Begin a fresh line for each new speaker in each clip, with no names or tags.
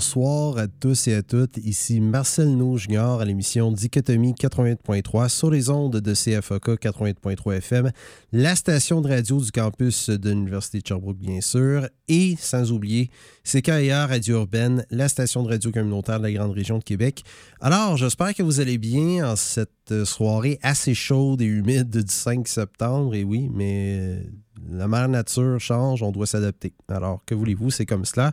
Bonsoir à tous et à toutes. Ici Marcel No Junior à l'émission Dichotomie 88.3 sur les ondes de CFOK 88.3 FM, la station de radio du campus de l'Université de Sherbrooke, bien sûr, et sans oublier CKIR Radio Urbaine, la station de radio communautaire de la grande région de Québec. Alors, j'espère que vous allez bien en cette soirée assez chaude et humide du 5 septembre. Et oui, mais la mère nature change, on doit s'adapter. Alors, que voulez-vous, c'est comme cela.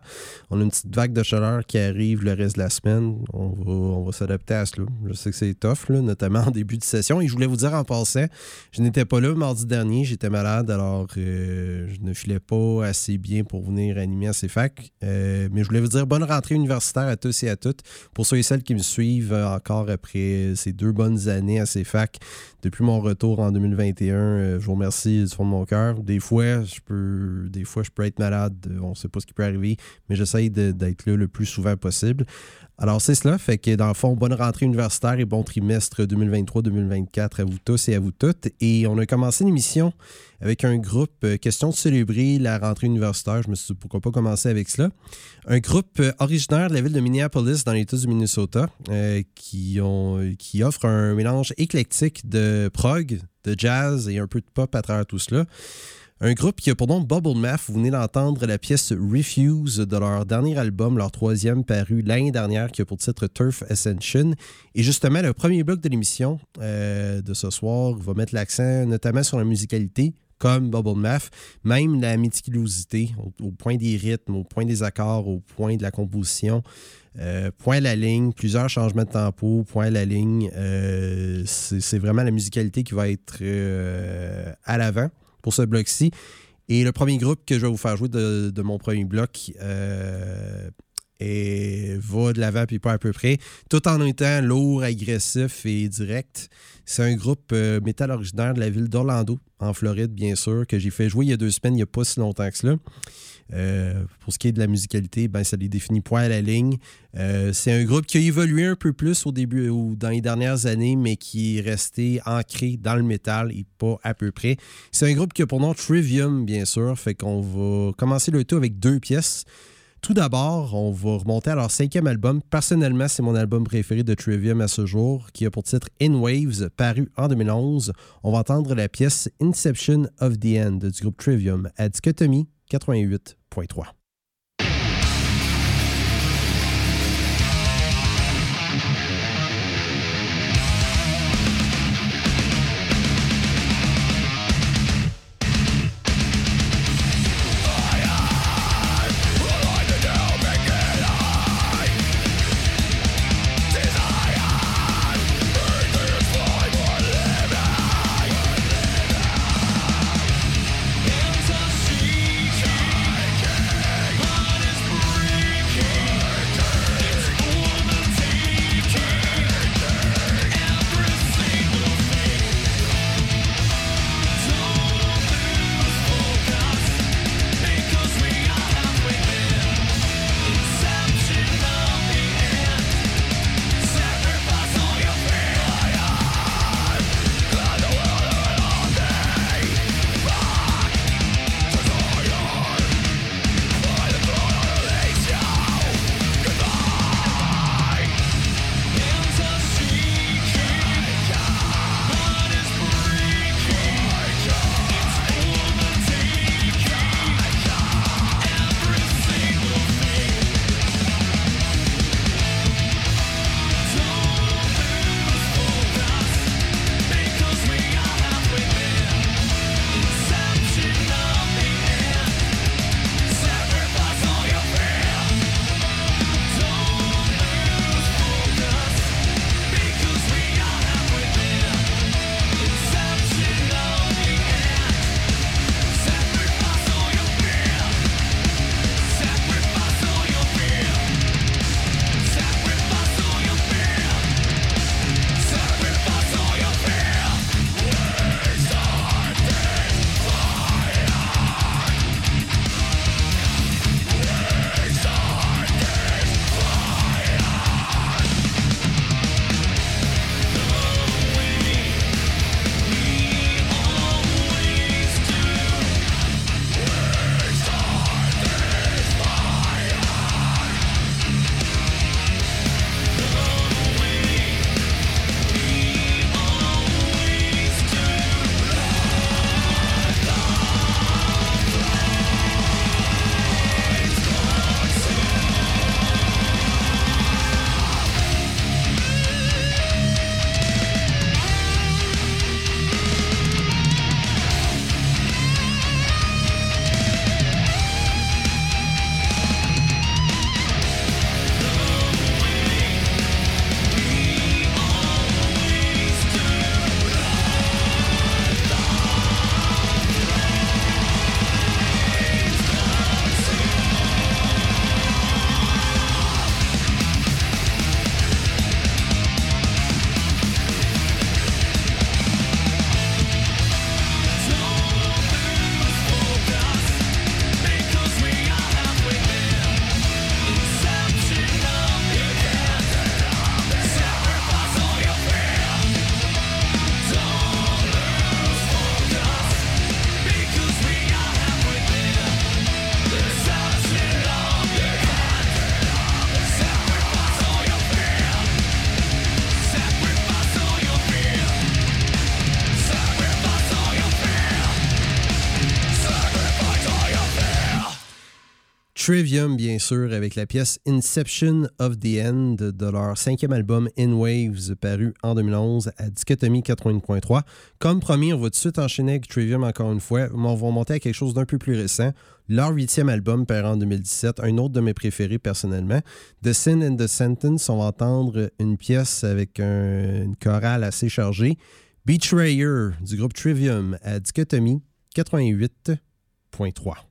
On a une petite vague de chaleur qui arrive le reste de la semaine. On va, on va s'adapter à cela. Je sais que c'est tough, là, notamment en début de session. Et je voulais vous dire en passant, je n'étais pas là mardi dernier, j'étais malade, alors euh, je ne filais pas assez bien pour venir animer à ces facs. Euh, mais je voulais vous dire bonne rentrée universitaire à tous et à toutes. Pour ceux et celles qui me suivent euh, encore après ces deux bonnes années à ces facs, depuis mon retour en 2021, euh, je vous remercie du fond de mon cœur. Des fois, je peux, des fois, je peux être malade. euh, On ne sait pas ce qui peut arriver, mais j'essaye d'être là le plus souvent possible. Alors, c'est cela. Fait que, dans le fond, bonne rentrée universitaire et bon trimestre 2023-2024 à vous tous et à vous toutes. Et on a commencé l'émission avec un groupe, euh, question de célébrer la rentrée universitaire. Je me suis dit, pourquoi pas commencer avec cela? Un groupe euh, originaire de la ville de Minneapolis, dans l'État du Minnesota, euh, qui, qui offre un mélange éclectique de prog, de jazz et un peu de pop à travers tout cela. Un groupe qui a pour nom Bubble Math. Vous venez d'entendre la pièce Refuse de leur dernier album, leur troisième paru l'année dernière, qui a pour titre Turf Ascension. Et justement, le premier bloc de l'émission euh, de ce soir va mettre l'accent notamment sur la musicalité, comme Bubble Math, même la méticulosité, au, point des rythmes, au point des accords, au point de la composition. Euh, point à la ligne, plusieurs changements de tempo, point à la ligne. Euh, c'est vraiment la musicalité qui va être à l'avant pour ce bloc-ci. Et le premier groupe que je vais vous faire jouer de, mon premier bloc euh, et va de l'avant puis pas à peu près, tout en étant lourd, agressif et direct. C'est un groupe euh, métal originaire de la ville d'Orlando, en Floride, bien sûr, que j'ai fait jouer il y a deux semaines, il n'y a pas si longtemps que cela. Euh, pour ce qui est de la musicalité, ben, ça les définit point à la ligne. Euh, c'est un groupe qui a évolué un peu plus au début ou dans les dernières années, mais qui est resté ancré dans le métal et pas à peu près. C'est un groupe qui a pour nom Trivium, bien sûr. Fait qu'on va commencer le tout avec deux pièces. Tout d'abord, on va remonter à leur cinquième album. Personnellement, c'est mon album préféré de Trivium à ce jour, qui a pour titre In Waves, paru en 2011. On va entendre la pièce Inception of the End du groupe Trivium à Dichotomie 88.3. Trivium, bien sûr, avec la pièce Inception of the End de leur cinquième album In Waves, paru en 2011 à Dichotomie 80.3. Comme promis, on va tout de suite enchaîner avec Trivium encore une fois, mais on va monter à quelque chose d'un peu plus récent. Leur huitième album, paru en 2017, un autre de mes préférés personnellement. The Sin and the Sentence, on va entendre une pièce avec un- une chorale assez chargée. Betrayer du groupe Trivium à Dichotomie 88.3.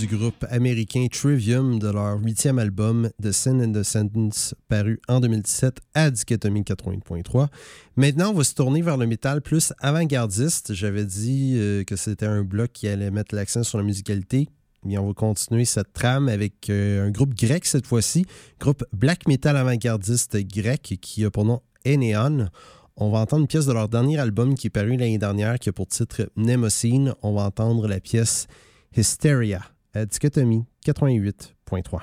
du groupe américain Trivium de leur huitième album The Sin and the Sentence paru en 2017 à Dichotomie 80.3. Maintenant, on va se tourner vers le métal plus avant-gardiste. J'avais dit euh, que c'était un bloc qui allait mettre l'accent sur la musicalité. Et on va continuer cette trame avec euh, un groupe grec cette fois-ci, groupe black metal avant-gardiste grec qui a pour nom Eneon. On va entendre une pièce de leur dernier album qui est paru l'année dernière, qui a pour titre Nemocine. On va entendre la pièce Hysteria à Dichotomie 88.3.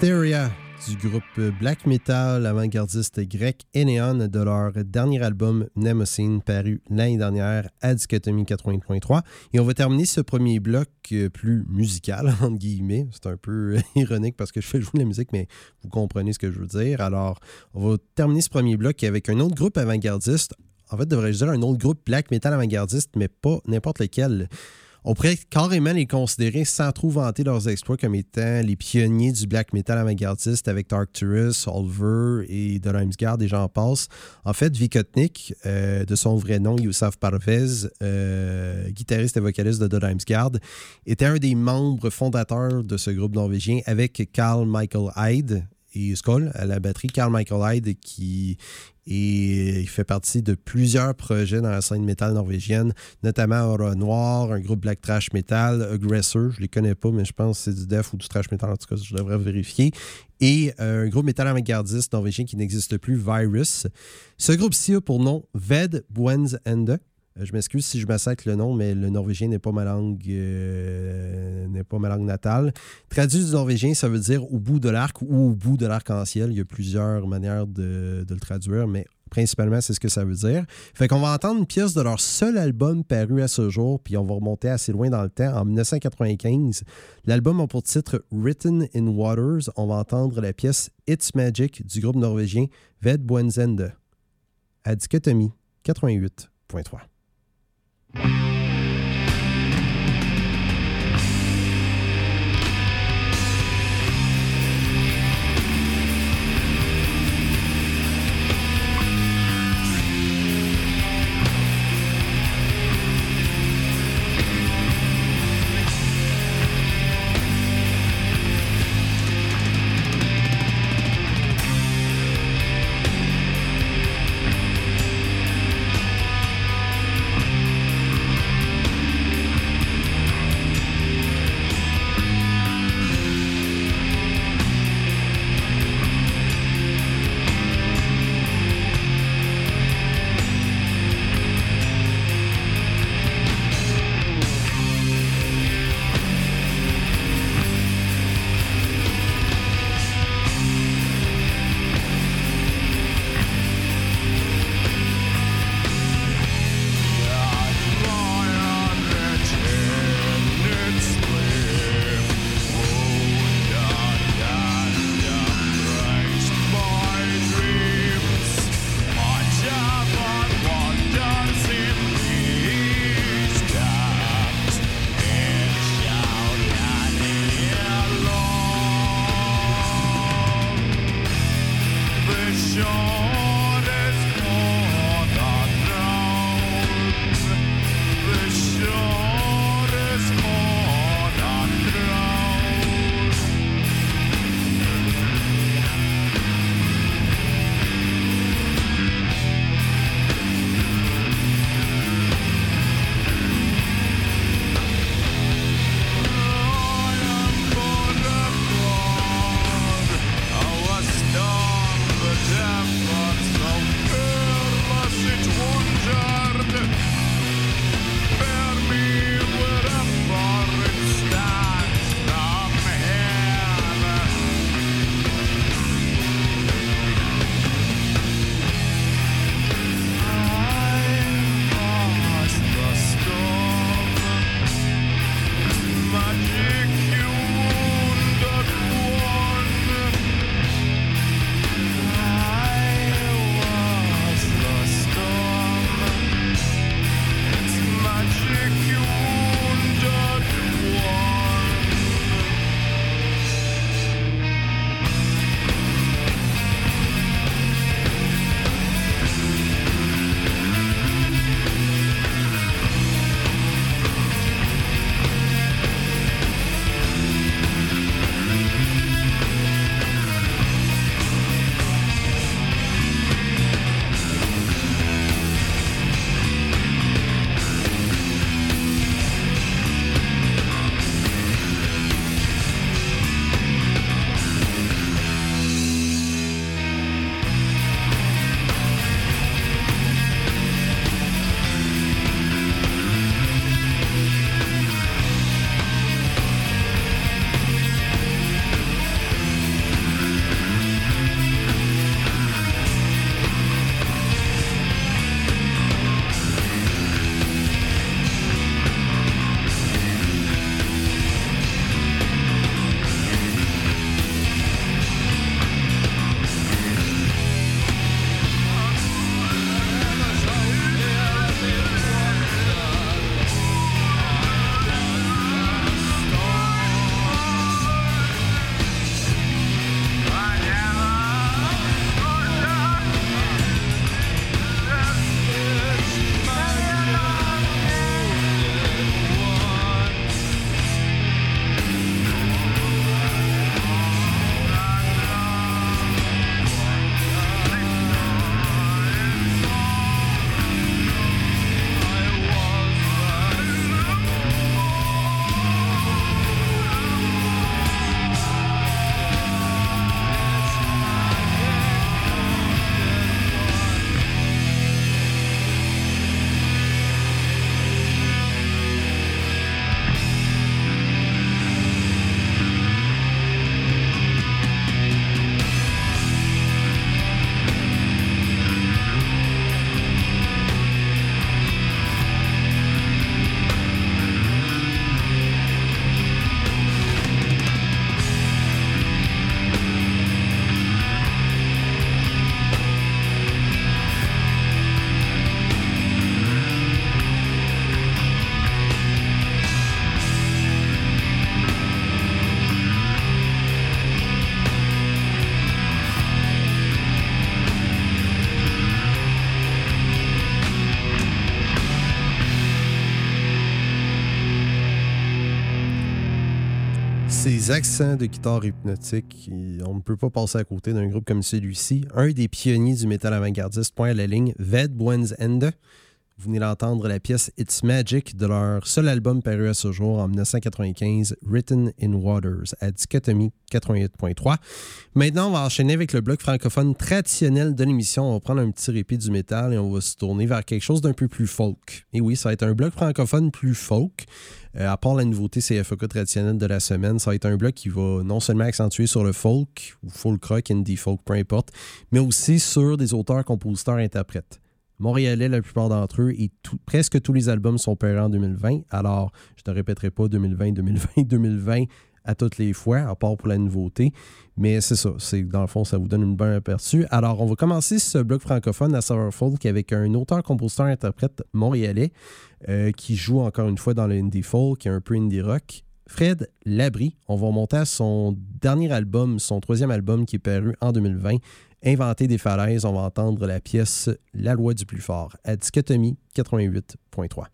Hysteria
du groupe black metal avant-gardiste grec Eneon de leur dernier album Nemosine paru l'année dernière à Dichotomie 80.3. Et on va terminer ce premier bloc euh, plus musical, entre guillemets. C'est un peu ironique parce que je fais jouer de la musique, mais vous comprenez ce que je veux dire. Alors, on va terminer ce premier bloc avec un autre groupe avant-gardiste. En fait, devrais-je dire un autre groupe black metal avant-gardiste, mais pas n'importe lequel. On pourrait carrément les considérer, sans trop vanter leurs exploits, comme étant les pionniers du black metal avant-gardiste avec Arcturus, Olver et The Guard et j'en passe. En fait, Vikotnik, euh, de son vrai nom, Youssef Parvez, euh, guitariste et vocaliste de The Guard, était un des membres fondateurs de ce groupe norvégien avec Carl Michael Hyde, et Skull à la batterie. Carl Michael Hyde qui et il fait partie de plusieurs projets dans la scène métal norvégienne, notamment Aura Noir, un groupe black trash metal, Aggressor, je les connais pas, mais je pense que c'est du def ou du trash metal, en tout cas, je devrais vérifier. Et euh, un groupe métal avant-gardiste norvégien qui n'existe plus, Virus. Ce groupe-ci a pour nom Ved Buens Ende. Euh, je m'excuse si je massacre le nom, mais le norvégien n'est pas ma langue euh, n'est pas ma langue natale. Traduit du norvégien, ça veut dire au bout de l'arc ou au bout de l'arc-en-ciel. Il y a plusieurs manières de, de le traduire, mais principalement, c'est ce que ça veut dire. Fait qu'on va entendre une pièce de leur seul album paru à ce jour, puis on va remonter assez loin dans le temps, en 1995. L'album a pour titre Written in Waters. On va entendre la pièce It's Magic du groupe norvégien Ved Buenzende à Dichotomie 88.3.
It's
Accents de guitare hypnotique, on ne peut pas passer à côté d'un groupe comme celui-ci. Un des pionniers du métal avant-gardiste, point à la ligne, Ved Buens Ende. Vous venez d'entendre la pièce It's Magic de leur seul album paru à ce jour en 1995, Written in Waters, à Dichotomie 88.3. Maintenant, on va enchaîner avec le bloc francophone traditionnel de l'émission. On va prendre un petit répit du métal et on va se tourner vers quelque chose d'un peu plus folk. Et oui, ça va être un bloc francophone plus folk. Euh, à part la nouveauté CFOK traditionnelle de la semaine, ça va être un bloc qui va non seulement accentuer sur le folk, ou folk rock, indie folk, peu importe, mais aussi sur des auteurs, compositeurs, interprètes. Montréalais, la plupart d'entre eux, et presque tous les albums sont parés en 2020. Alors, je ne répéterai pas 2020, 2020, 2020 à toutes les fois, à part pour la nouveauté. Mais c'est ça, c'est dans le fond, ça vous donne une bonne aperçu. Alors, on va commencer ce bloc francophone à Sour Folk avec un auteur, compositeur, interprète montréalais euh, qui joue encore une fois dans le indie folk et un peu indie rock. Fred Labrie, on va remonter à son dernier album, son troisième album qui est paru en 2020, Inventer des falaises. On va entendre la pièce La loi du plus fort à Dichotomie 88.3.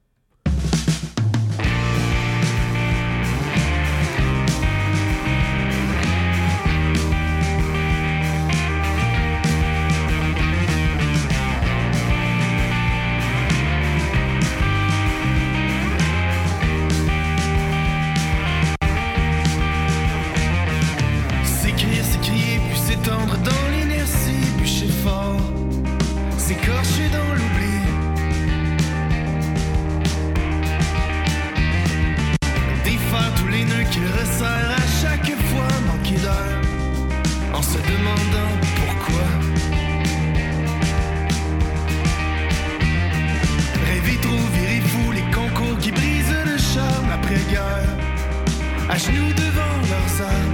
resserre à chaque fois, manquer d'air, en se demandant pourquoi. Virer fou, les concours qui brisent le charme après-guerre, à genoux devant leurs armes.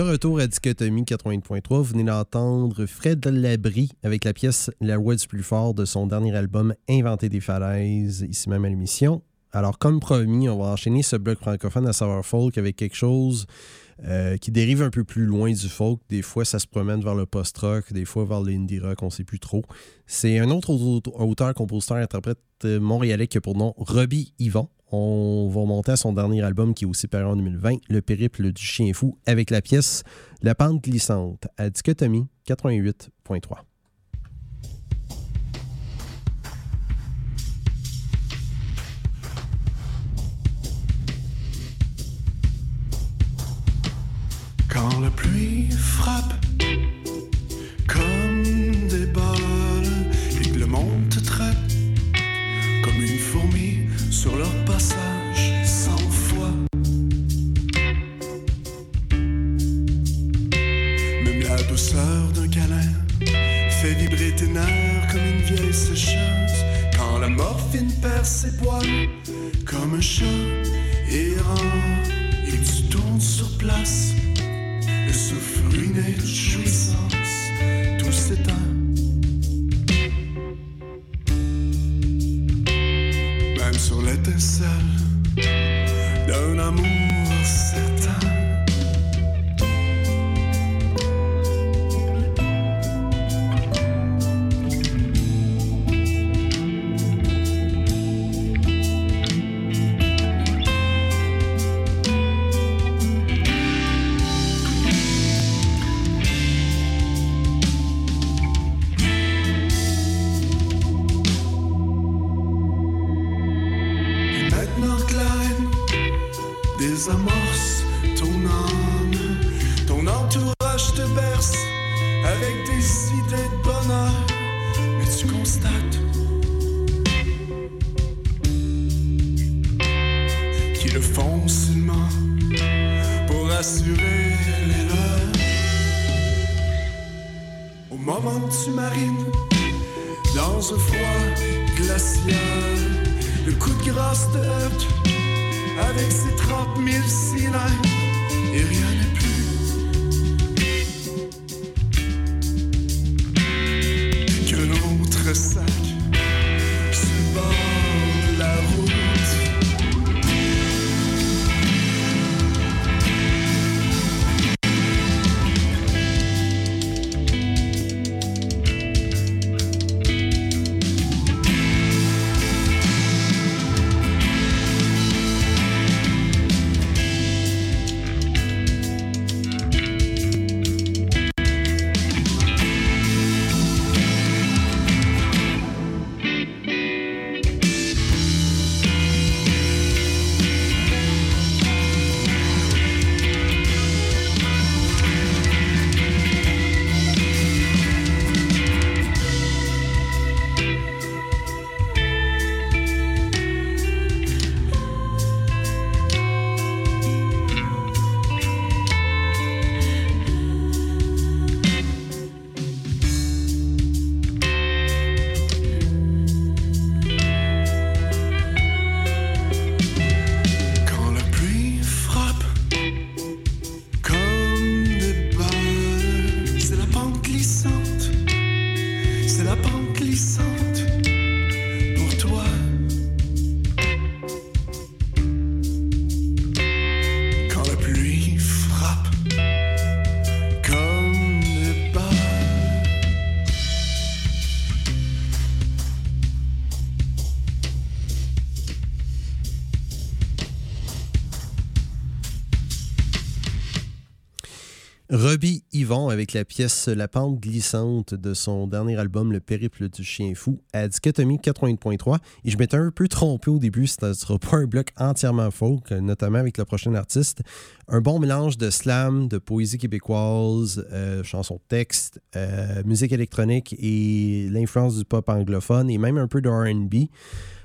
De retour à Dichotomie 80.3, vous venez d'entendre Fred Labrie avec la pièce La Voix du plus fort de son dernier album Inventer des falaises, ici même à l'émission. Alors, comme promis, on va enchaîner ce bloc francophone à savoir folk avec quelque chose euh, qui dérive un peu plus loin du folk. Des fois, ça se promène vers le post-rock, des fois vers l'indie rock, on ne sait plus trop. C'est un autre auteur, compositeur, interprète euh, montréalais qui a pour nom Robbie Yvon on va monter à son dernier album qui est aussi paru en 2020, Le périple du chien fou, avec la pièce La pente glissante à Dichotomie 88.3.
Quand la pluie frappe ses poils comme un chat la
pièce La pente glissante de son dernier album Le périple du chien fou à Dichotomie 80.3. Et je m'étais un peu trompé au début, ce ne sera pas un bloc entièrement folk, notamment avec le prochain artiste. Un bon mélange de slam, de poésie québécoise, euh, chansons texte, euh, musique électronique et l'influence du pop anglophone et même un peu de RB.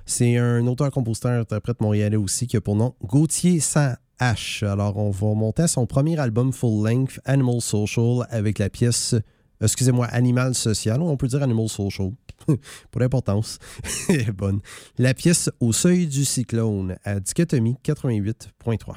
C'est un auteur-compositeur-interprète montréalais aussi qui a pour nom Gauthier Saint H. Alors, on va monter à son premier album full-length, Animal Social, avec la pièce, excusez-moi, Animal Social, on peut dire Animal Social, pour l'importance, bonne. La pièce Au seuil du cyclone, à Dichotomie 88.3.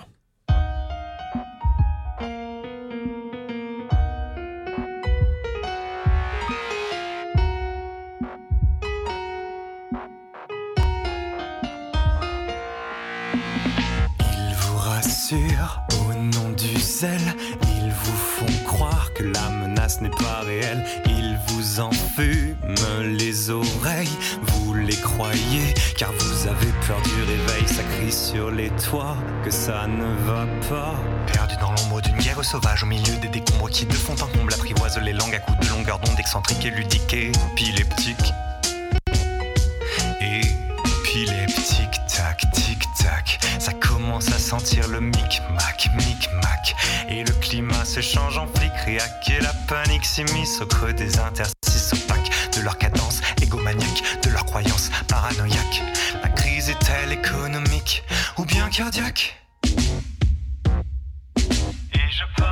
nom du zèle, ils vous font croire que la menace n'est pas réelle. Ils vous enfument les oreilles, vous les croyez, car vous avez peur du réveil. Ça crie sur les toits que ça ne va pas. Perdu dans l'ombre d'une guerre sauvage, au milieu des décombres qui de fond en comble apprivoisent les langues à coups de longueur d'onde excentriques et ludiques et. À sentir le mic-mac, mic-mac. Et le climat se change en flic, réac et la panique s'immisce au creux des interstices opaques de leur cadence égomaniaque, de leur croyance paranoïaque. La crise est-elle économique ou bien cardiaque Et je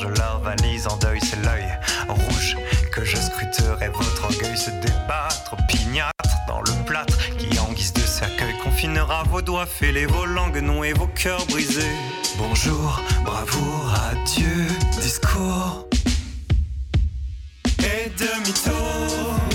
chargent leurs valises en deuil, c'est l'œil rouge que je scruterai votre orgueil se débattre, opiniâtre dans le plâtre qui en guise de cercueil confinera vos doigts fêlés, vos langues nouées, vos cœurs brisés. Bonjour, bravoure, adieu, discours et demi-tour.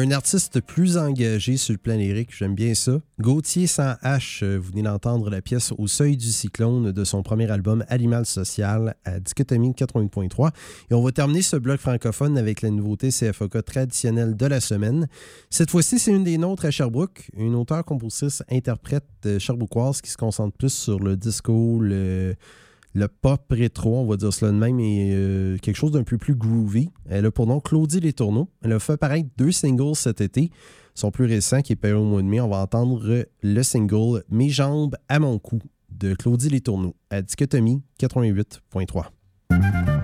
Un artiste plus engagé sur le plan lyrique, j'aime bien ça. Gauthier sans H, euh, vous venez d'entendre la pièce Au seuil du cyclone de son premier album Animal Social à Dichotomie 88.3. Et on va terminer ce bloc francophone avec la nouveauté CFOK traditionnelle de la semaine. Cette fois-ci, c'est une des nôtres à Sherbrooke, une auteure, compositrice, interprète euh, sherbrookoise qui se concentre plus sur le disco, le, le pop rétro, on va dire cela de même, et euh, quelque chose d'un peu plus groovy. Elle a pour nom Claudie Les Tourneaux. Elle a fait apparaître deux singles cet été. Son plus récent, qui est paru au mois de mai, on va entendre le single Mes jambes à mon cou de Claudie Les Tourneaux à Dichotomie 88.3.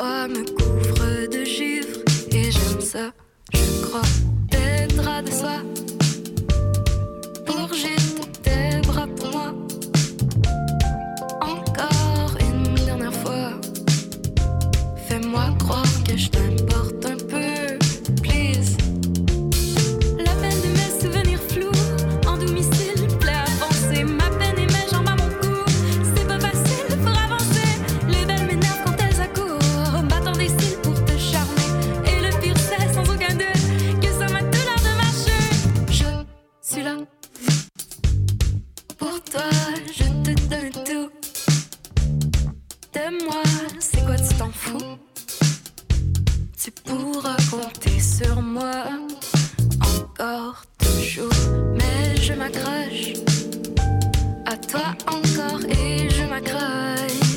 froid me couvre de givre et j'aime ça. Je crois des draps de soie. Encore, toujours. Mais je m'accroche à toi encore et je m'accroche.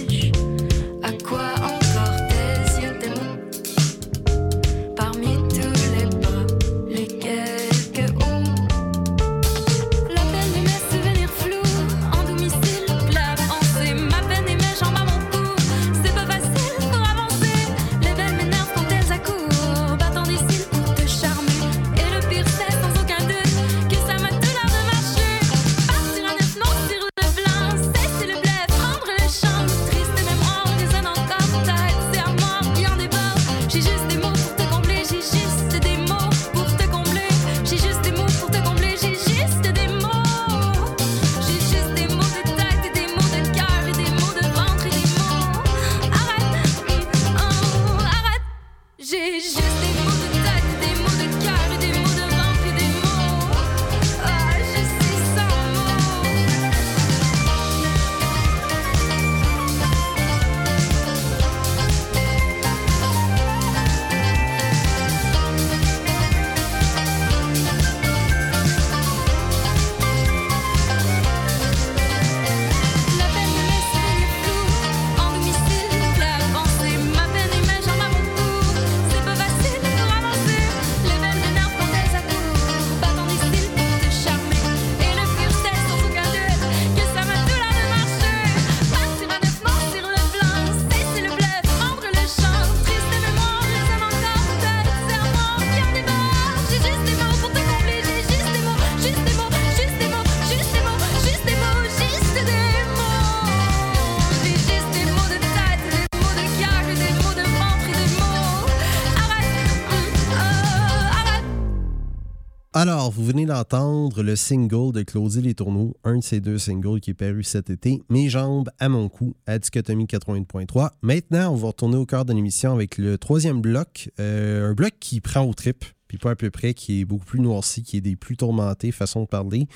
Vous venez d'entendre le single de Claudie Les Tourneaux, un de ces deux singles qui est paru cet été, Mes jambes à mon cou, à Dichotomie 80.3. Maintenant, on va retourner au cœur de l'émission avec le troisième bloc, euh, un bloc qui prend au trip puis pas à peu près, qui est beaucoup plus noirci, qui est des plus tourmentés, façon de parler.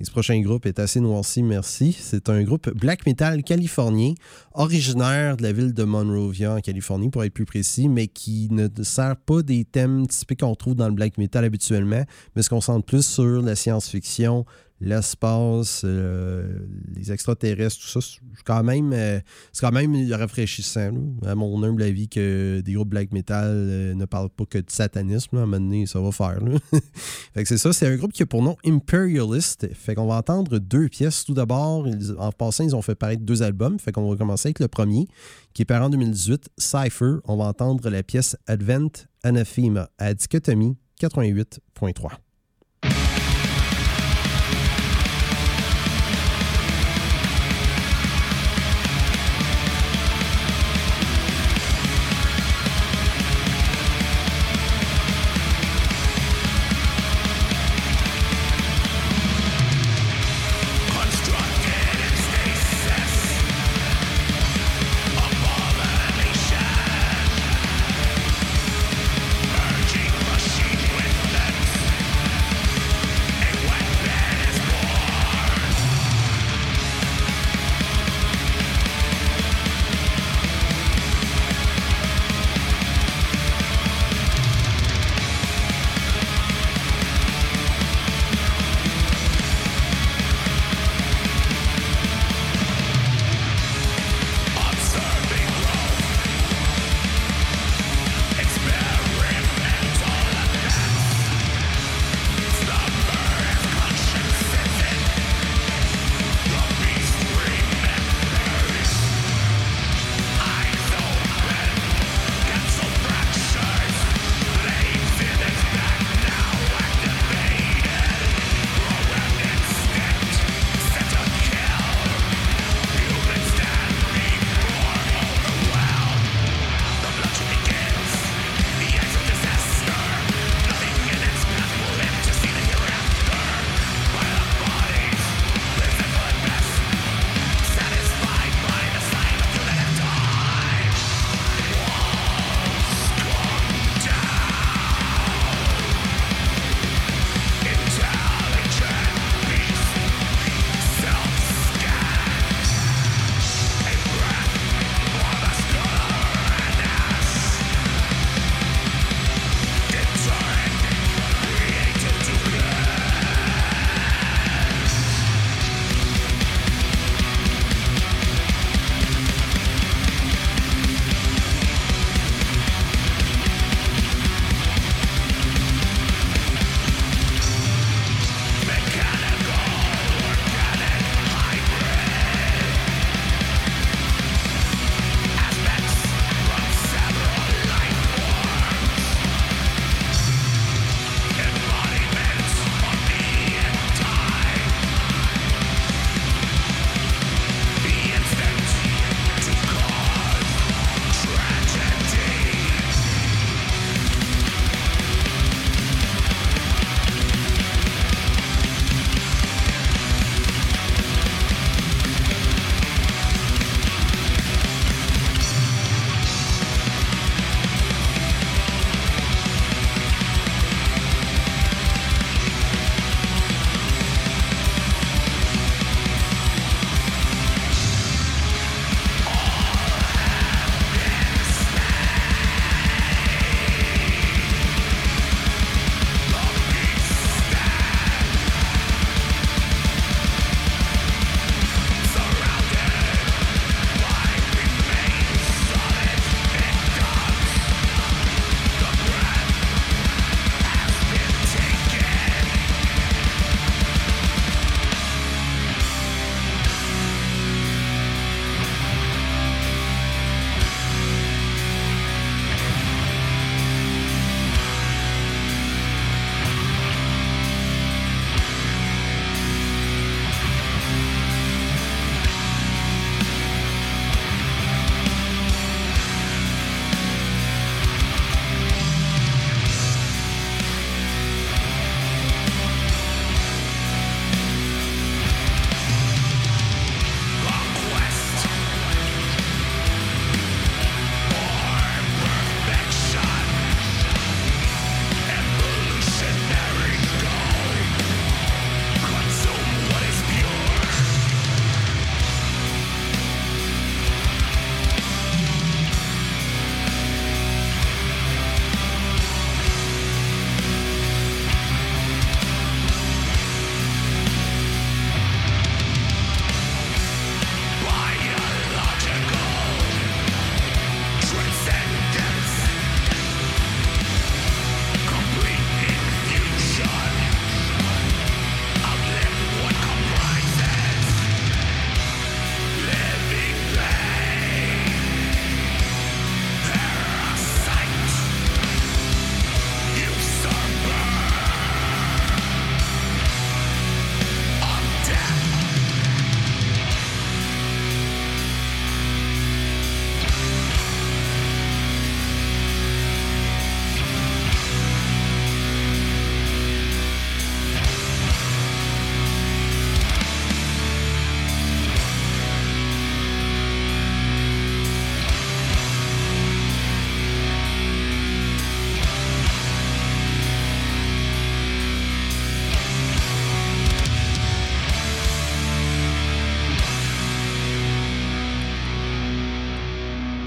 Et ce prochain groupe est assez noirci, merci. C'est un groupe black metal californien, originaire de la ville de Monrovia, en Californie, pour être plus précis, mais qui ne sert pas des thèmes typiques qu'on trouve dans le black metal habituellement, mais se concentre plus sur la science-fiction, l'espace, euh, les extraterrestres, tout ça, c'est quand même, euh, quand même rafraîchissant, à mon humble avis, que des groupes black metal euh, ne parlent pas que de satanisme. à un moment donné, ça va faire. c'est ça, c'est un groupe qui a pour nom Imperialist. Fait qu'on va entendre deux pièces. Tout d'abord, en passant, ils ont fait paraître deux albums. Fait qu'on va commencer avec le premier, qui est paru en 2018, Cypher. On va entendre la pièce Advent Anathema à Dichotomie 88.3.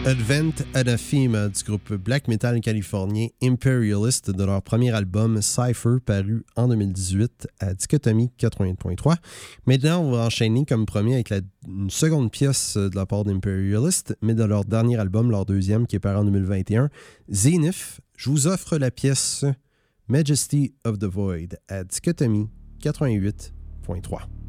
Advent Anathema du groupe black metal californien Imperialist de leur premier album Cypher paru en 2018 à Dichotomie 88.3. Maintenant, on va enchaîner comme premier avec une seconde pièce de la part d'Imperialist, mais de leur dernier album, leur deuxième qui est paru en 2021, Zenith. Je vous offre la pièce Majesty of the Void à Dichotomie 88.3.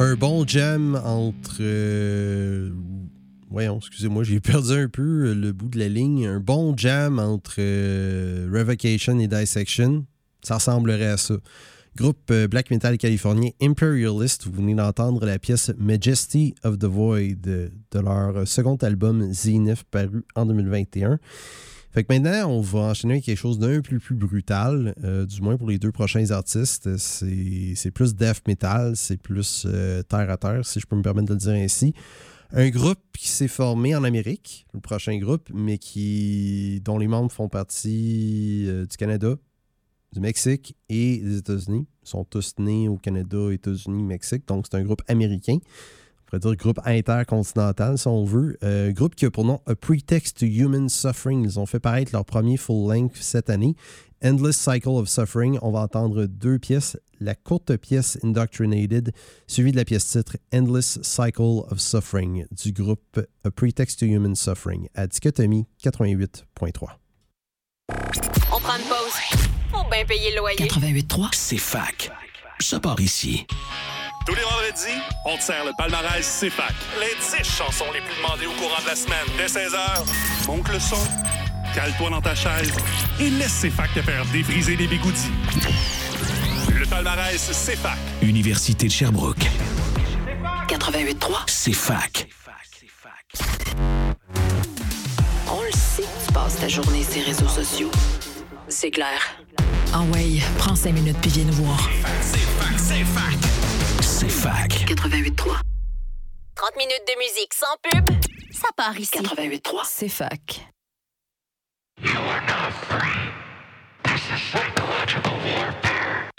Un bon jam entre. euh, voyons, excusez-moi, j'ai perdu un peu le bout de la ligne. Un bon jam entre euh, Revocation et Dissection. Ça ressemblerait à ça. Groupe euh, black metal californien Imperialist, vous venez d'entendre la pièce Majesty of the Void euh, de leur second album Zenith paru en 2021. Fait que maintenant, on va enchaîner avec quelque chose d'un peu plus brutal, euh, du moins pour les deux prochains artistes. C'est plus death metal, c'est plus euh, terre à terre, si je peux me permettre de le dire ainsi. Un groupe qui s'est formé en Amérique, le prochain groupe, mais qui dont les membres font partie euh, du Canada, du Mexique et des États-Unis. Ils sont tous nés au Canada, États-Unis, Mexique, donc c'est un groupe américain. On pourrait dire groupe intercontinental, si on veut. Euh, groupe qui a pour nom A Pretext to Human Suffering. Ils ont fait paraître leur premier full-length cette année. Endless Cycle of Suffering. On va entendre deux pièces. La courte pièce Indoctrinated, suivie de la pièce titre Endless Cycle of Suffering du groupe A Pretext to Human Suffering à Dichotomie 88.3.
On prend une pause. Faut bien payer le loyer.
88.3, c'est fac. Ça part ici.
Tous les vendredis, on te sert le palmarès CFAC. Les 10 chansons les plus demandées au courant de la semaine. Dès 16h, monte le son, cale-toi dans ta chaise et laisse CFAC te faire défriser les bigoudis. Le palmarès CFAC.
Université de Sherbrooke.
88.3.
C'est fac.
On le sait que tu passes ta journée sur les réseaux sociaux. C'est clair.
Ah ouais, prends cinq minutes puis viens nous voir.
C'est fac.
88.3.
30 minutes de musique sans pub, ça part ici.
88.3.
C'est fac.
Thank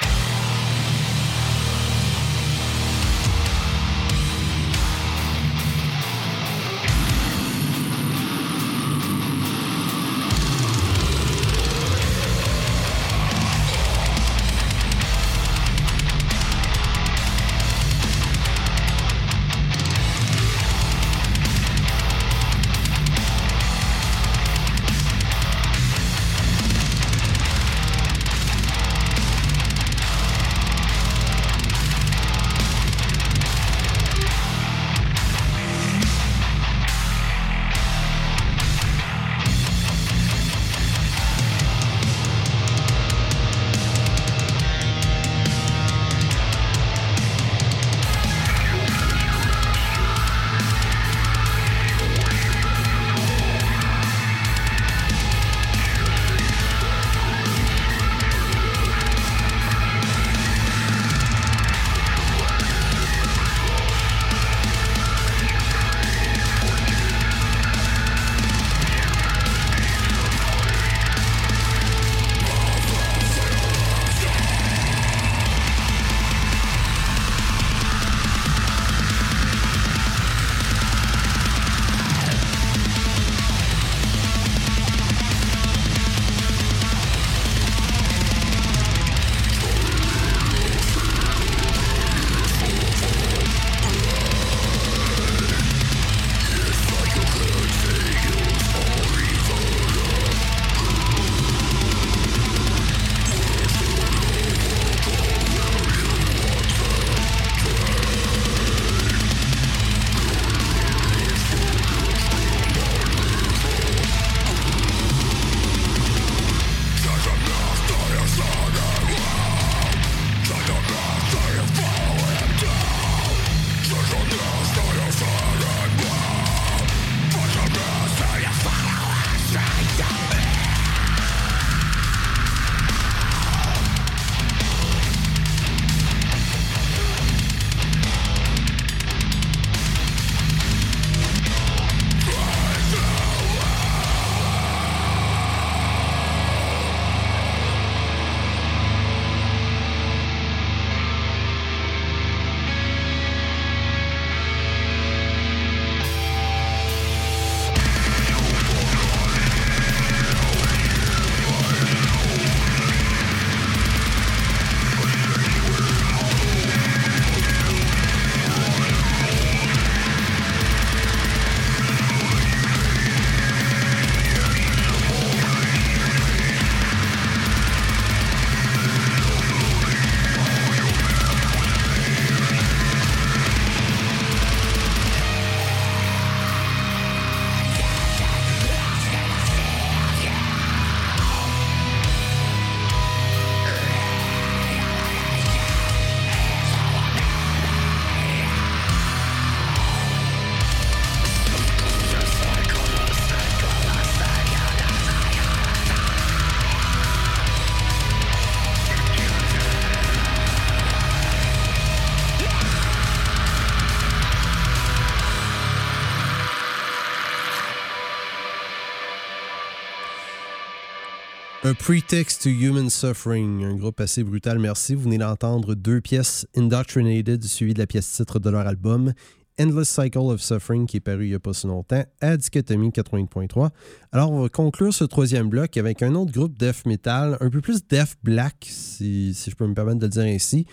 A Pretext to Human Suffering, un groupe assez brutal, merci. Vous venez d'entendre deux pièces, Indoctrinated, suivi de la pièce titre de leur album, Endless Cycle of Suffering, qui est paru il n'y a pas si longtemps, à Dichotomie 80.3. Alors, on va conclure ce troisième bloc avec un autre groupe death metal, un peu plus death black, si, si je peux me permettre de le dire ainsi,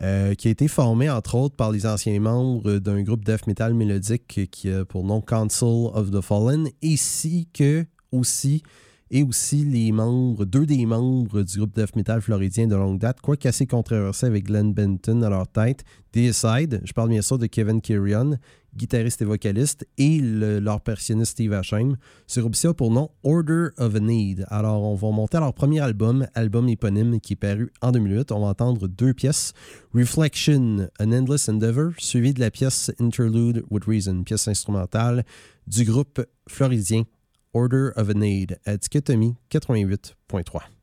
euh, qui a été formé, entre autres, par les anciens membres d'un groupe death metal mélodique qui a pour nom Council of the Fallen, ainsi que aussi et aussi les membres, deux des membres du groupe death metal floridien de longue date, quoi qu'assez controversé avec Glenn Benton à leur tête, Deicide, je parle bien sûr de Kevin Kirion, guitariste et vocaliste, et leur percussionniste Steve Hashem. Ce groupe pour nom Order of a Need. Alors, on va monter à leur premier album, album éponyme qui est paru en 2008. On va entendre deux pièces, Reflection, An Endless Endeavor, suivi de la pièce Interlude with Reason, pièce instrumentale du groupe floridien Order of an Aid à Dichotomie 88.3.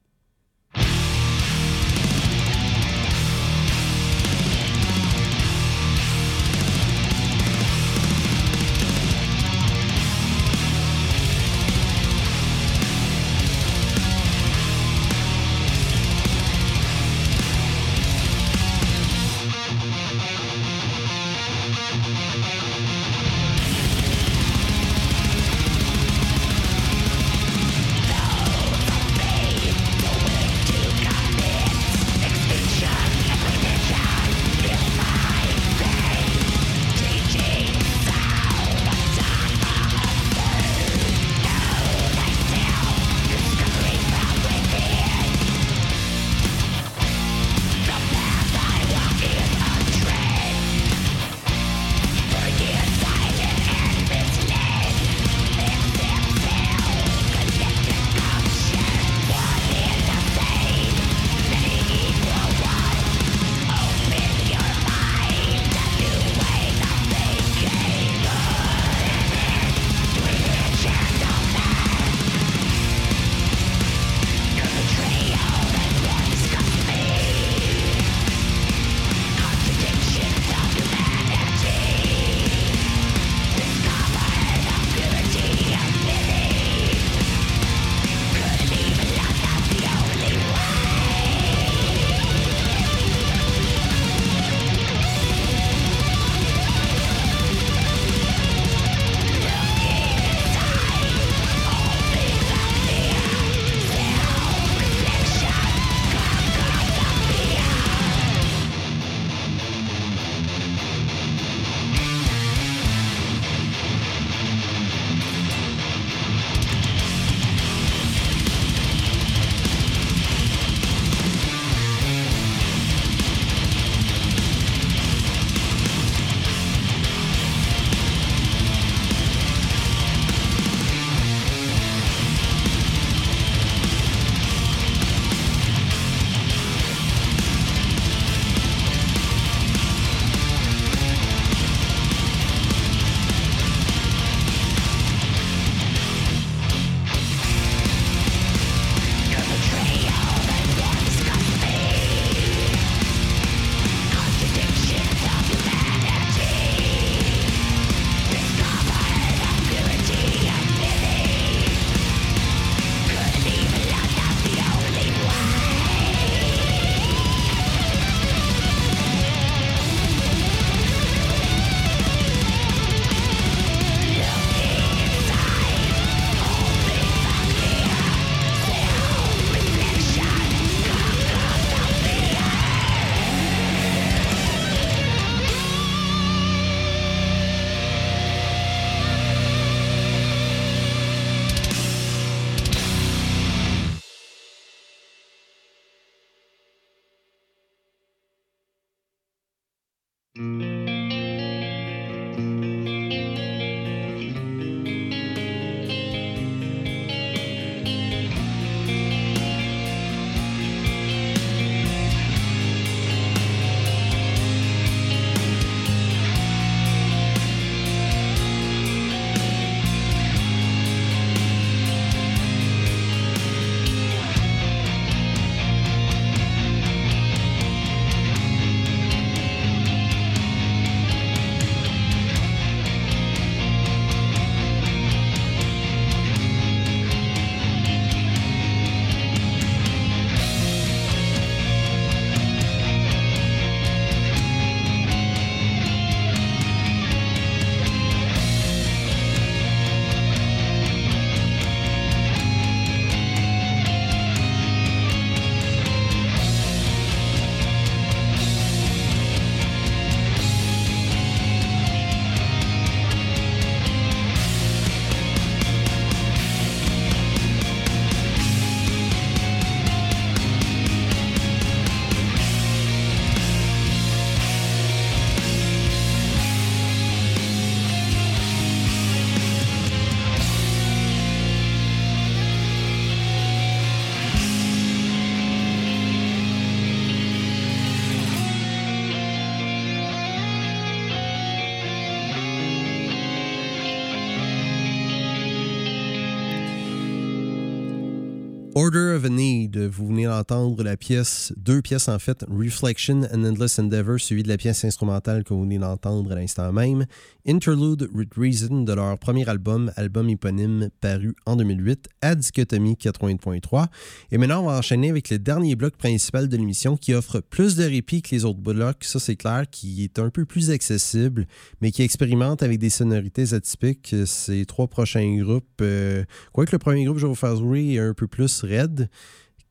vous venez d'entendre la pièce, deux pièces en fait, Reflection and Endless Endeavor, suivi de la pièce instrumentale que vous venez d'entendre à l'instant même, Interlude with Reason de leur premier album, album éponyme paru en 2008 à Dichotomie 80.3. Et maintenant, on va enchaîner avec le dernier bloc principal de l'émission qui offre plus de répit que les autres blocs, ça c'est clair, qui est un peu plus accessible, mais qui expérimente avec des sonorités atypiques. Ces trois prochains groupes, euh, quoique le premier groupe je vais vous faire jouer est un peu plus raide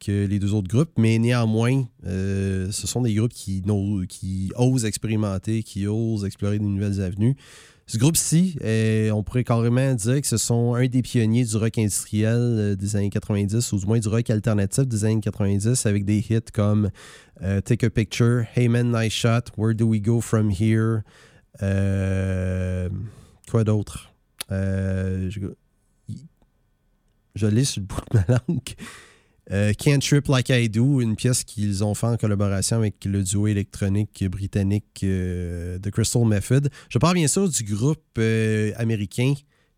que les deux autres groupes, mais néanmoins, euh, ce sont des groupes qui, osent expérimenter, qui osent explorer de nouvelles avenues. Ce groupe-ci, euh, on pourrait carrément dire que ce sont un des pionniers du rock industriel euh, des années 90, ou du moins du rock alternatif des années 90, avec des hits comme Take a Picture, Hey Man, Nice Shot, Where Do We Go From Here, quoi d'autre? je sur le bout de ma langue. Euh, Can't Trip Like I Do, une pièce qu'ils ont fait en collaboration avec le duo électronique britannique euh, The Crystal Method. Je parle bien sûr du groupe euh, américain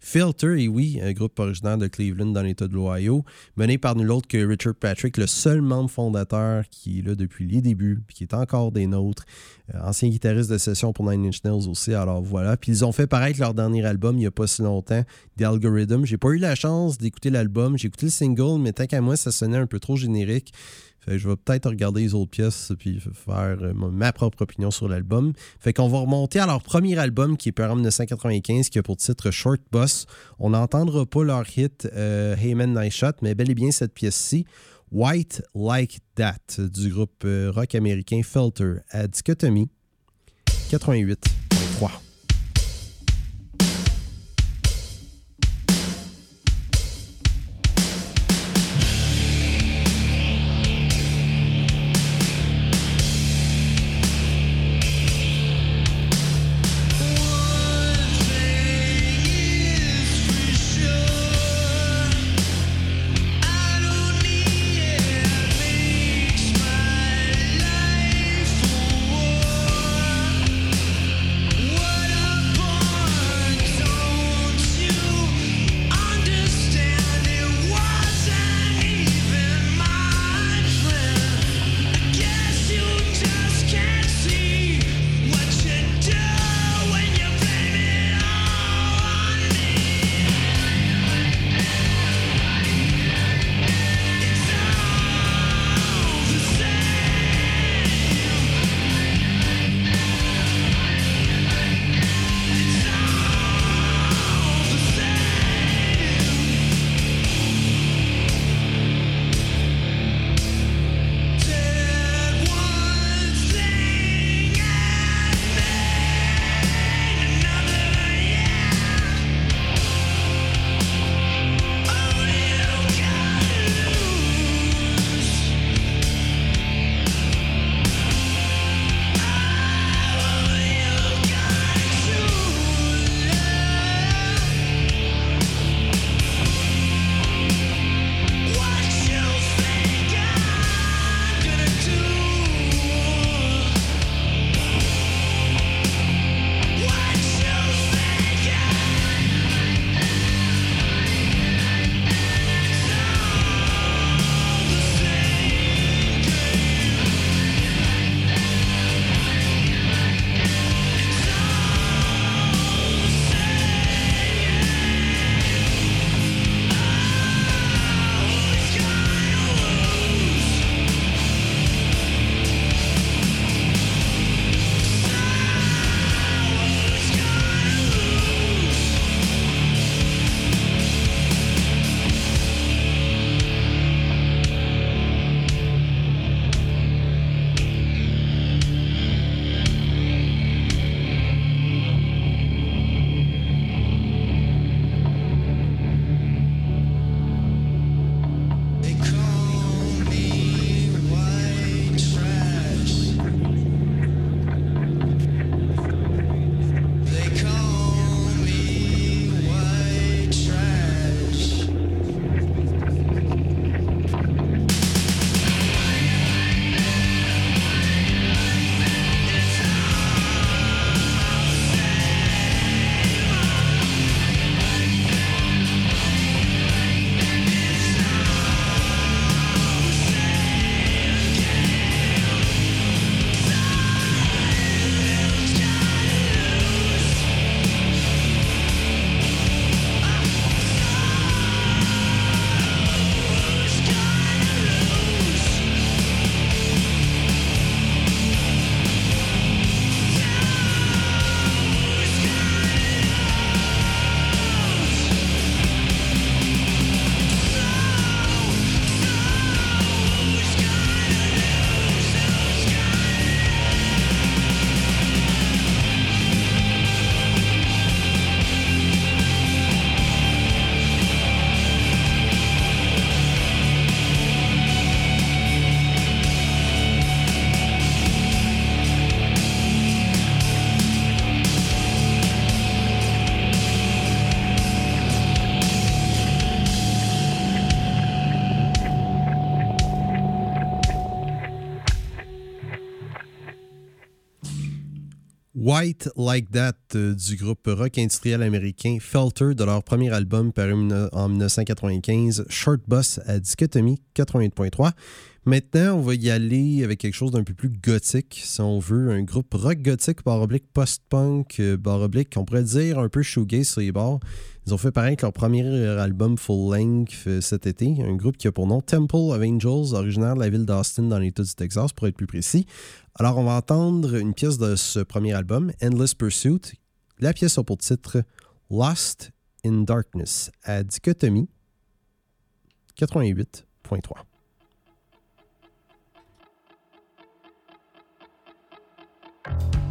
Filter, et oui, un groupe originaire de Cleveland dans l'État de l'Ohio, mené par nul autre que Richard Patrick, le seul membre fondateur qui est là depuis les débuts, puis qui est encore des nôtres, euh, ancien guitariste de session pour Nine Inch Nails aussi, alors voilà. Puis ils ont fait paraître leur dernier album il n'y a pas si longtemps, The Algorithm. J'ai pas eu la chance d'écouter l'album, j'ai écouté le single, mais tant qu'à moi, ça sonnait un peu trop générique je vais peut-être regarder les autres pièces puis faire euh, ma propre opinion sur l'album. Fait qu'on va remonter à leur premier album qui est paru en 1995 qui a pour titre Short Boss. On n'entendra pas leur hit euh, Hey Man Nice Shot, mais bel et bien cette pièce-ci. White Like That du groupe euh, rock américain Filter à Dichotomie 88.3.
White Like That euh, du groupe rock industriel américain Felter de leur premier album paru en 1995, Short Bus à Dichotomie 88.3. Maintenant, on va y aller avec quelque chose d'un peu plus gothique, si on veut. Un groupe rock gothique, barre oblique, post-punk, euh, barre oblique, on pourrait dire un peu shoegaze sur les bords. Ils ont fait que leur premier album full-length euh, cet été. Un groupe qui a pour nom Temple of Angels, originaire de la ville d'Austin dans l'État du Texas, pour être plus précis. Alors, on va entendre une pièce de ce premier album, Endless Pursuit. La pièce a pour titre Lost in Darkness à Dichotomie 88.3. Bye.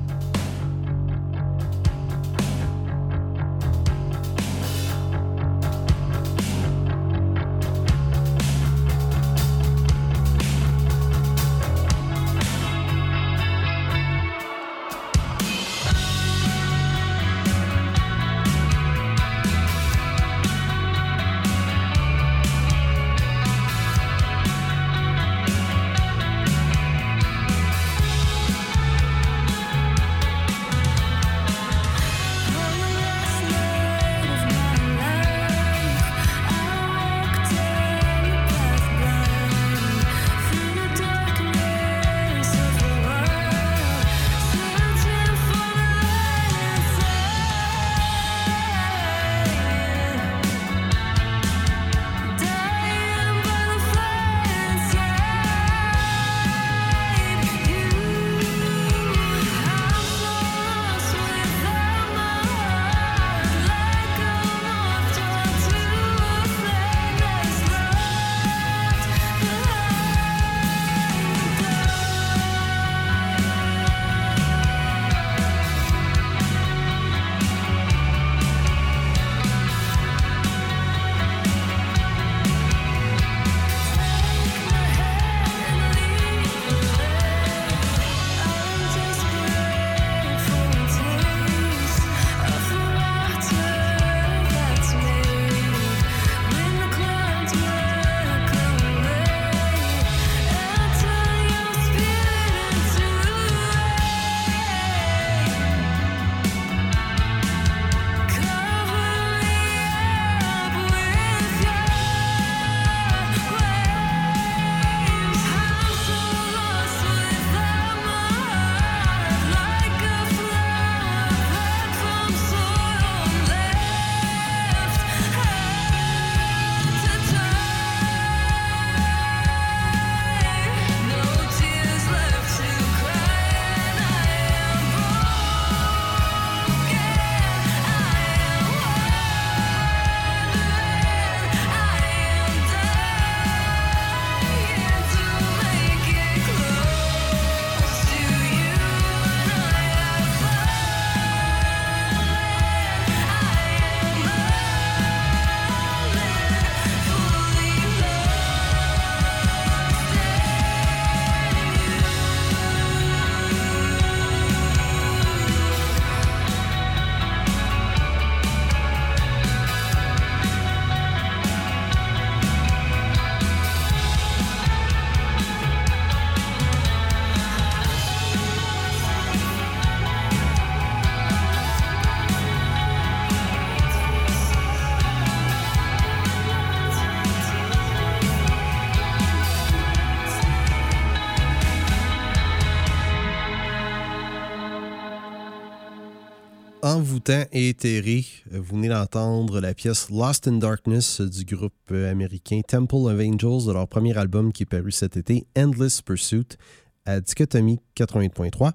Envoûtant et éthéré. Vous venez d'entendre la pièce Lost in Darkness du groupe américain Temple of Angels de leur premier album qui est paru cet été, Endless Pursuit, à Dichotomie 88.3.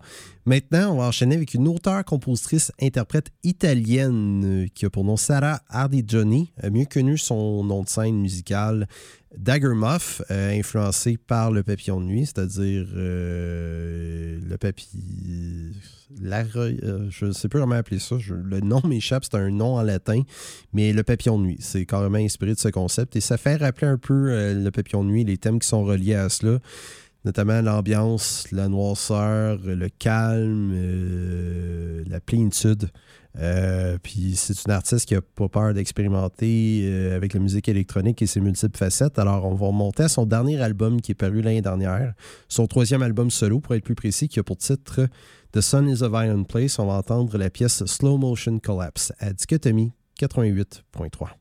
Maintenant, on va enchaîner avec une auteure, compositrice, interprète italienne qui a pour nom Sarah Ardigioni, mieux connu son nom de scène musical Dagger Muff, euh, influencé par le papillon de nuit, c'est-à-dire euh, le papillon. Euh, je ne sais plus comment appeler ça. le nom m'échappe, c'est un nom en latin, mais le papillon de nuit. C'est carrément inspiré de ce concept et ça fait rappeler un peu le papillon de nuit, les thèmes qui sont reliés à cela notamment l'ambiance, la noirceur, le calme, la plénitude
Euh, puis c'est une artiste qui n'a pas peur d'expérimenter euh, avec la musique électronique et ses multiples facettes. Alors, on va remonter à son dernier album qui est paru l'année dernière, son troisième album solo, pour être plus précis, qui a pour titre The Sun is a Violent Place. On va entendre la pièce Slow Motion Collapse à Dichotomie 88.3.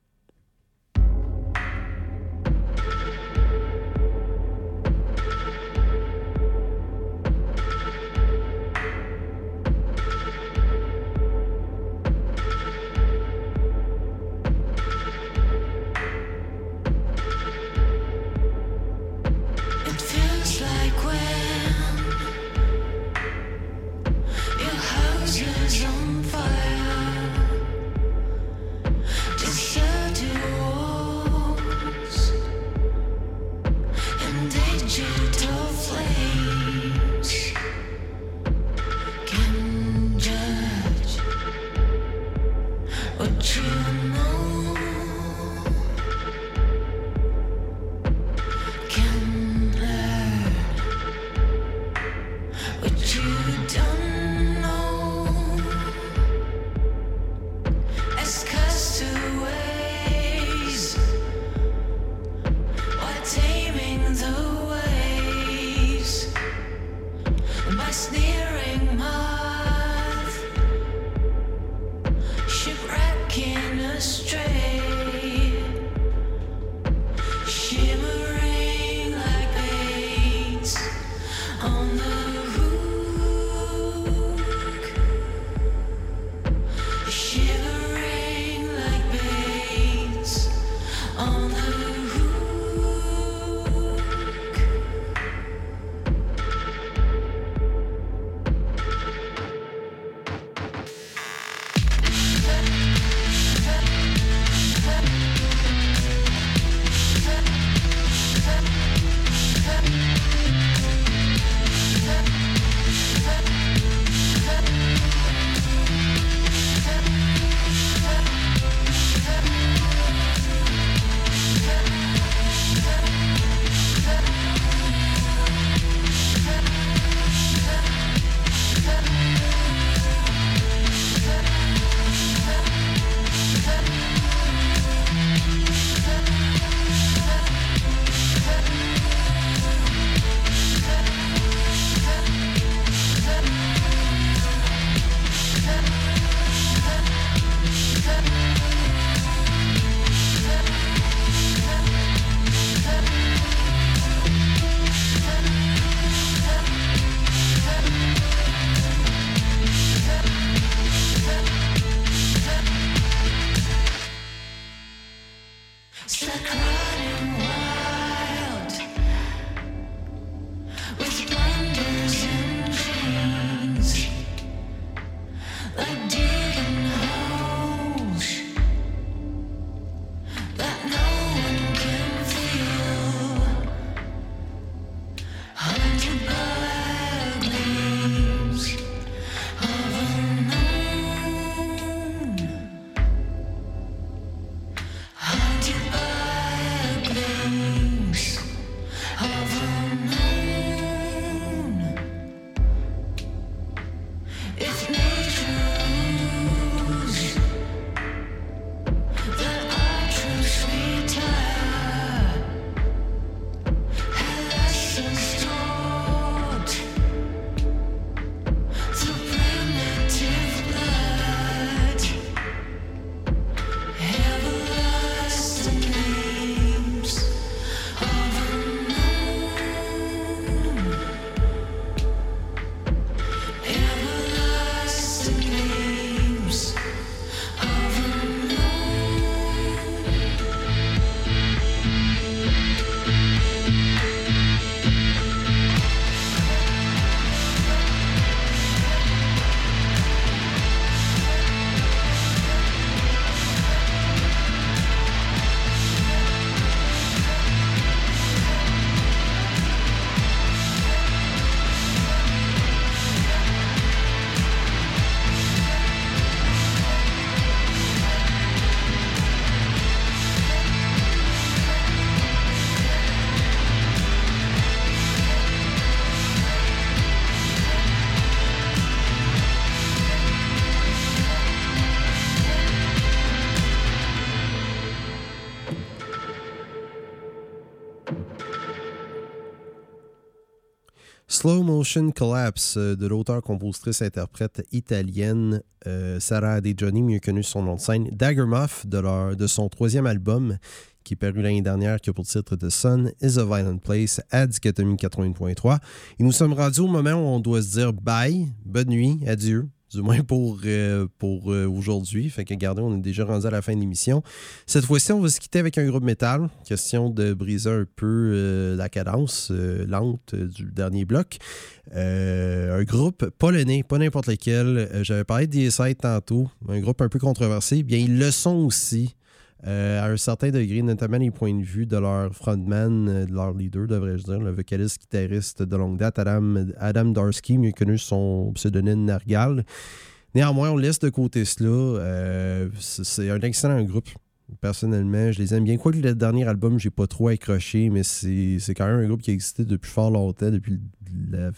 Slow Motion Collapse euh, de l'auteur-compositrice-interprète italienne euh, Sarah Adejani, mieux connue sous son nom de scène, Daggermuff, de, de son troisième album qui est paru l'année dernière, qui a pour titre The Sun is a Violent Place à Dichotomie 80.3. Et nous sommes rendus au moment où on doit se dire bye, bonne nuit, adieu, du moins pour, euh, pour euh, aujourd'hui. Fait que regardez, on est déjà rendu à la fin de l'émission. Cette fois-ci, on va se quitter avec un groupe métal. Question de briser un peu euh, la cadence lente du dernier bloc. un groupe polonais, pas n'importe lequel. J'avais parlé de tantôt, un groupe un peu controversé. Bien, ils le sont aussi. Euh, à un certain degré, notamment les points de vue de leur frontman, euh, de leur leader, devrais-je dire, le vocaliste guitariste de longue date, Adam, Adam Darsky, mieux connu sous son pseudonyme Nargal. Néanmoins, on laisse de côté cela. Euh, c'est un excellent groupe. Personnellement, je les aime bien. Quoique le dernier album, j'ai pas trop accroché, mais c'est quand même un groupe qui a existé depuis fort longtemps, depuis le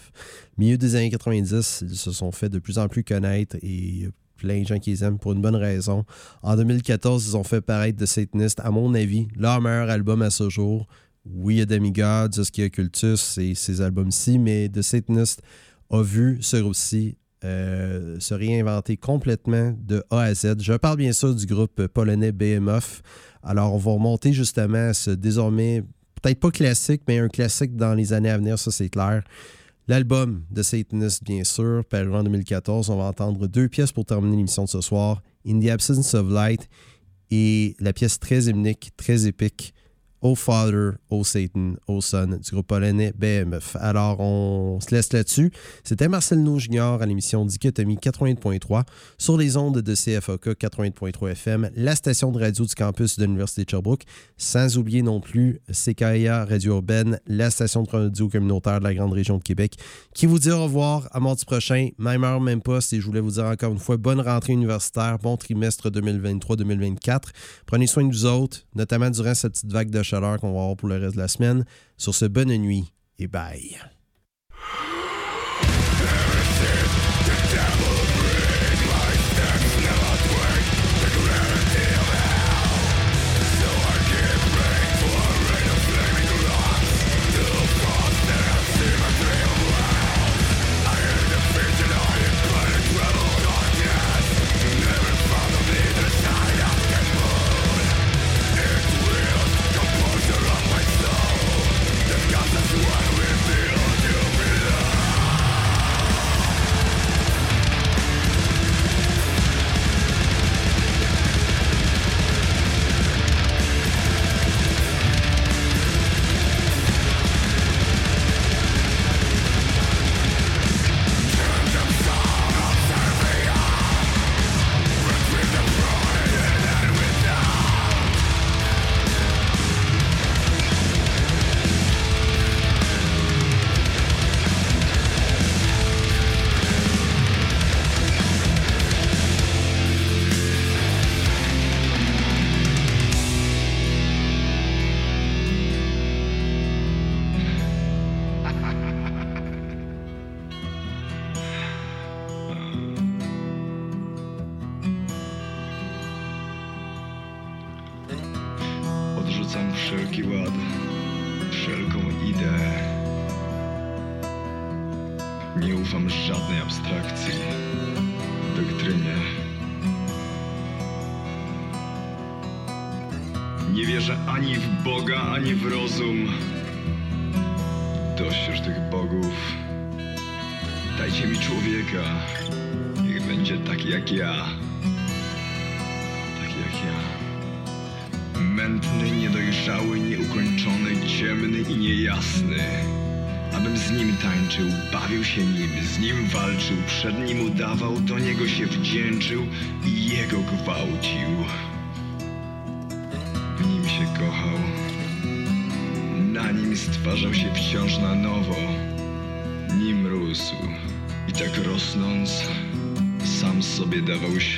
milieu des années 90. Ils se sont fait de plus en plus connaître et plein de gens qui les aiment pour une bonne raison. En 2014, ils ont fait paraître The Satanist, à mon avis, leur meilleur album à ce jour. Oui, il y a Demigods, ce qui est Cultus et ces albums-ci, mais The Satanist a vu ce groupe-ci euh, se réinventer complètement de A à Z. Je parle bien sûr du groupe polonais BMF. Alors, on va remonter justement à ce désormais, peut-être pas classique, mais un classique dans les années à venir, ça c'est clair. L'album de Satanist, bien sûr, paru en 2014. On va entendre deux pièces pour terminer l'émission de ce soir. In the Absence of Light et la pièce très hymnique, très épique, Oh Father, Oh Satan, Oh Son du groupe polonais BMF. Alors, on se laisse là-dessus. C'était Marcel No Junior à l'émission Dichotomie 80.3 sur les ondes de CFOK 80.3 FM, la station de radio du campus de l'Université de Sherbrooke, sans oublier non plus CKIA Radio Urbaine, la station de radio communautaire de la grande région de Québec, qui vous dit au revoir à mardi prochain, même heure, même poste, et je voulais vous dire encore une fois, bonne rentrée universitaire, bon trimestre 2023-2024. Prenez soin de vous autres, notamment durant cette petite vague de chaleur qu'on va avoir pour le reste de la semaine. Sur ce, bonne nuit et bye.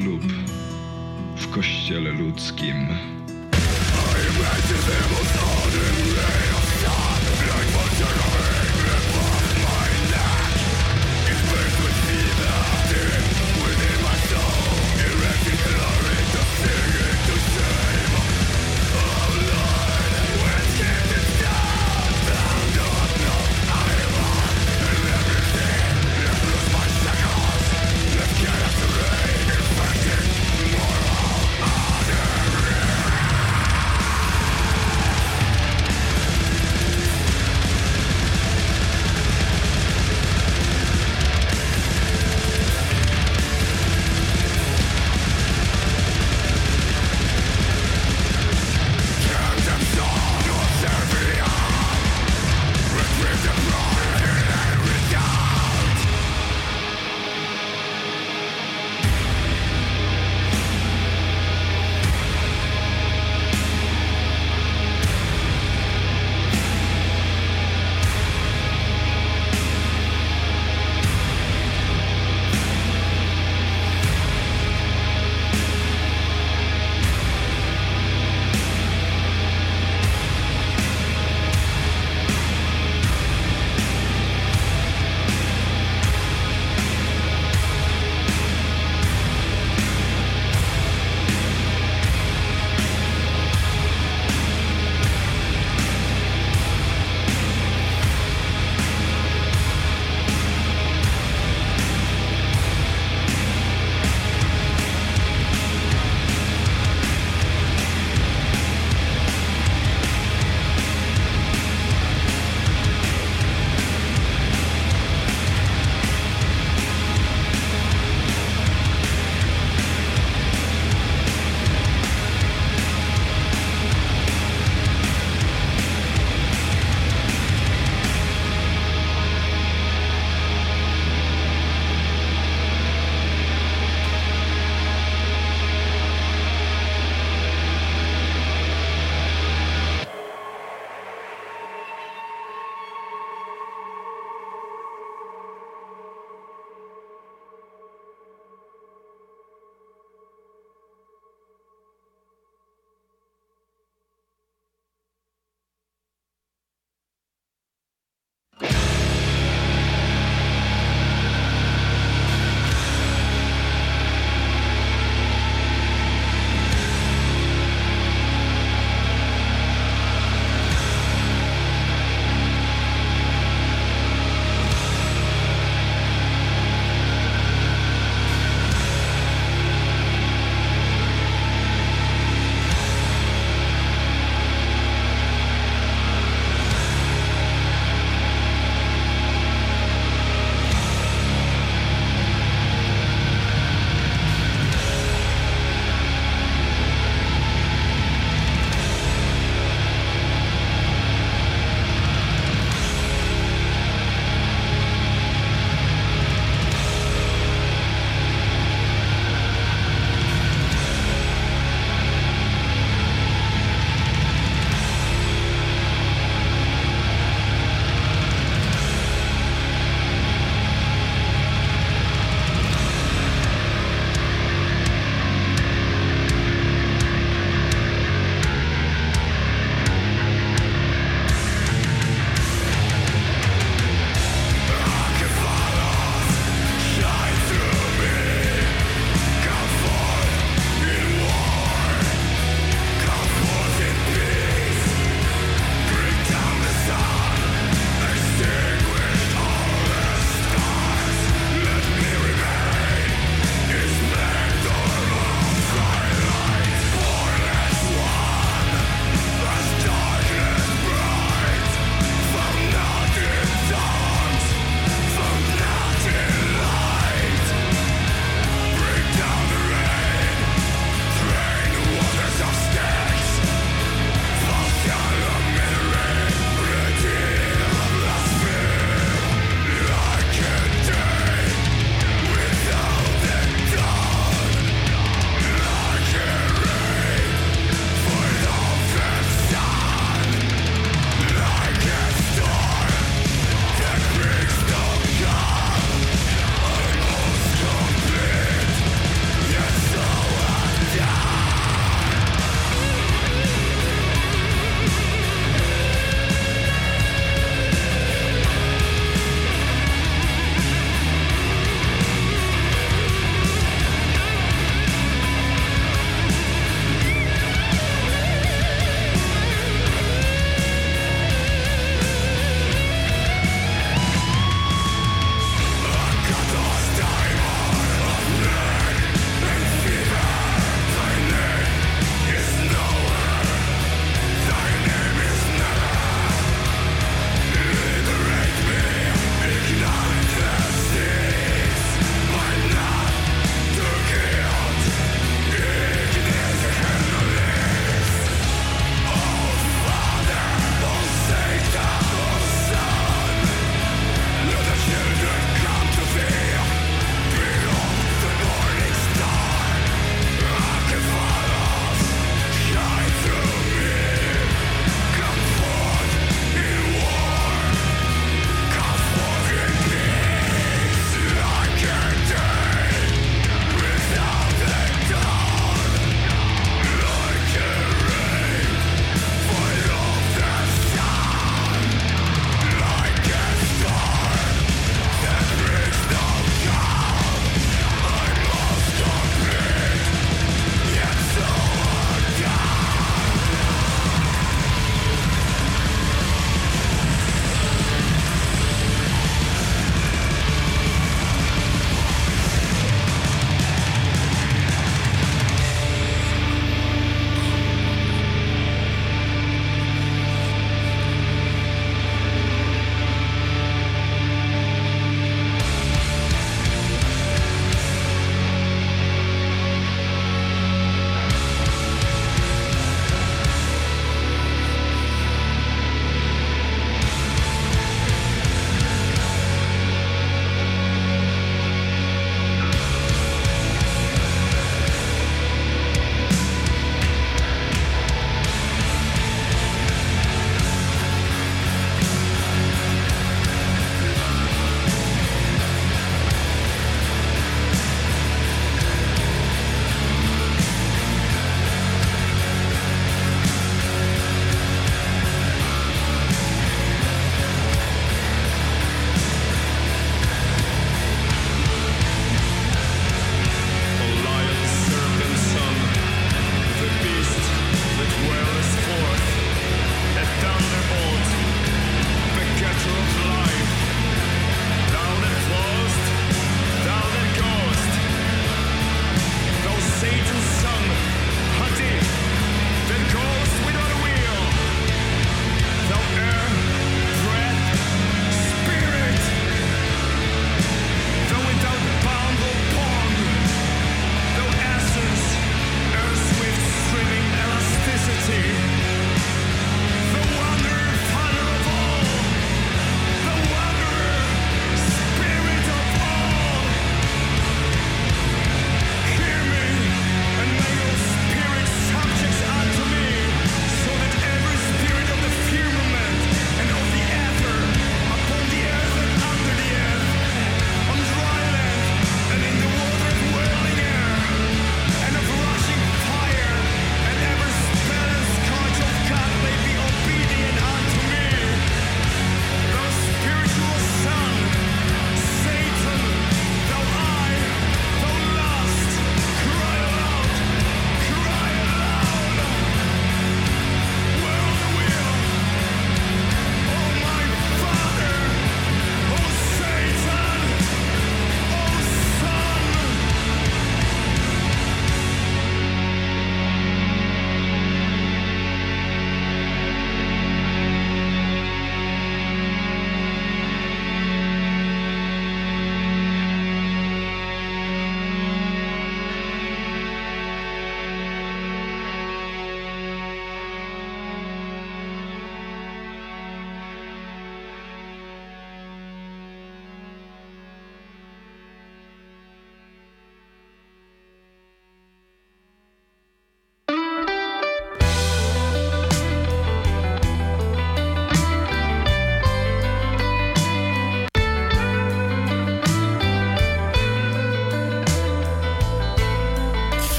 ślub
w kościele ludzkim.
I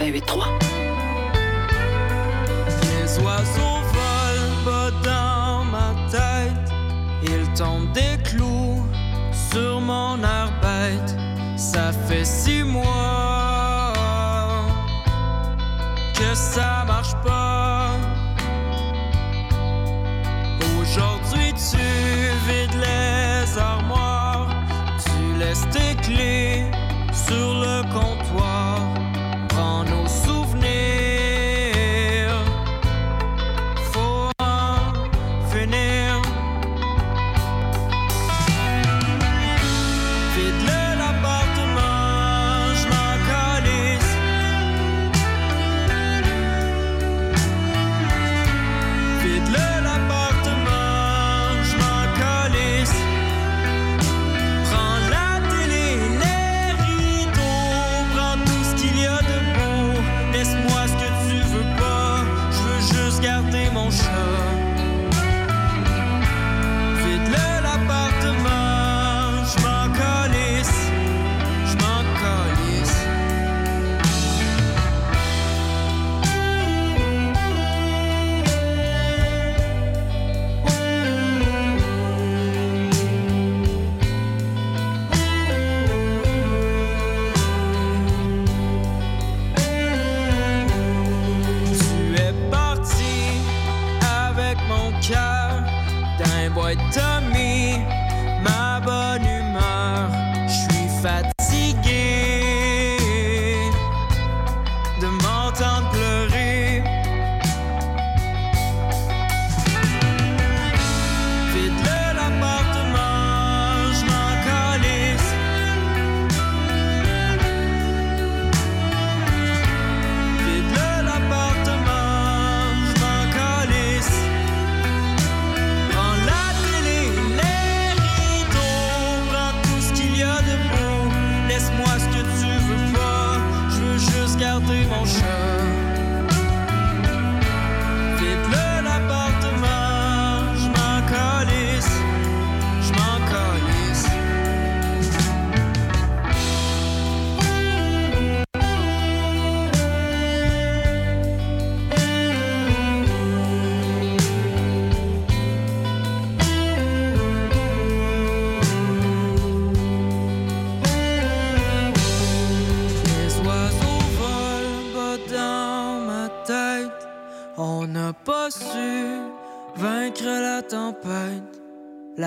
Les oiseaux volent bas dans ma tête, ils tombent des clous sur mon arbête, ça fait si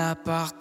la part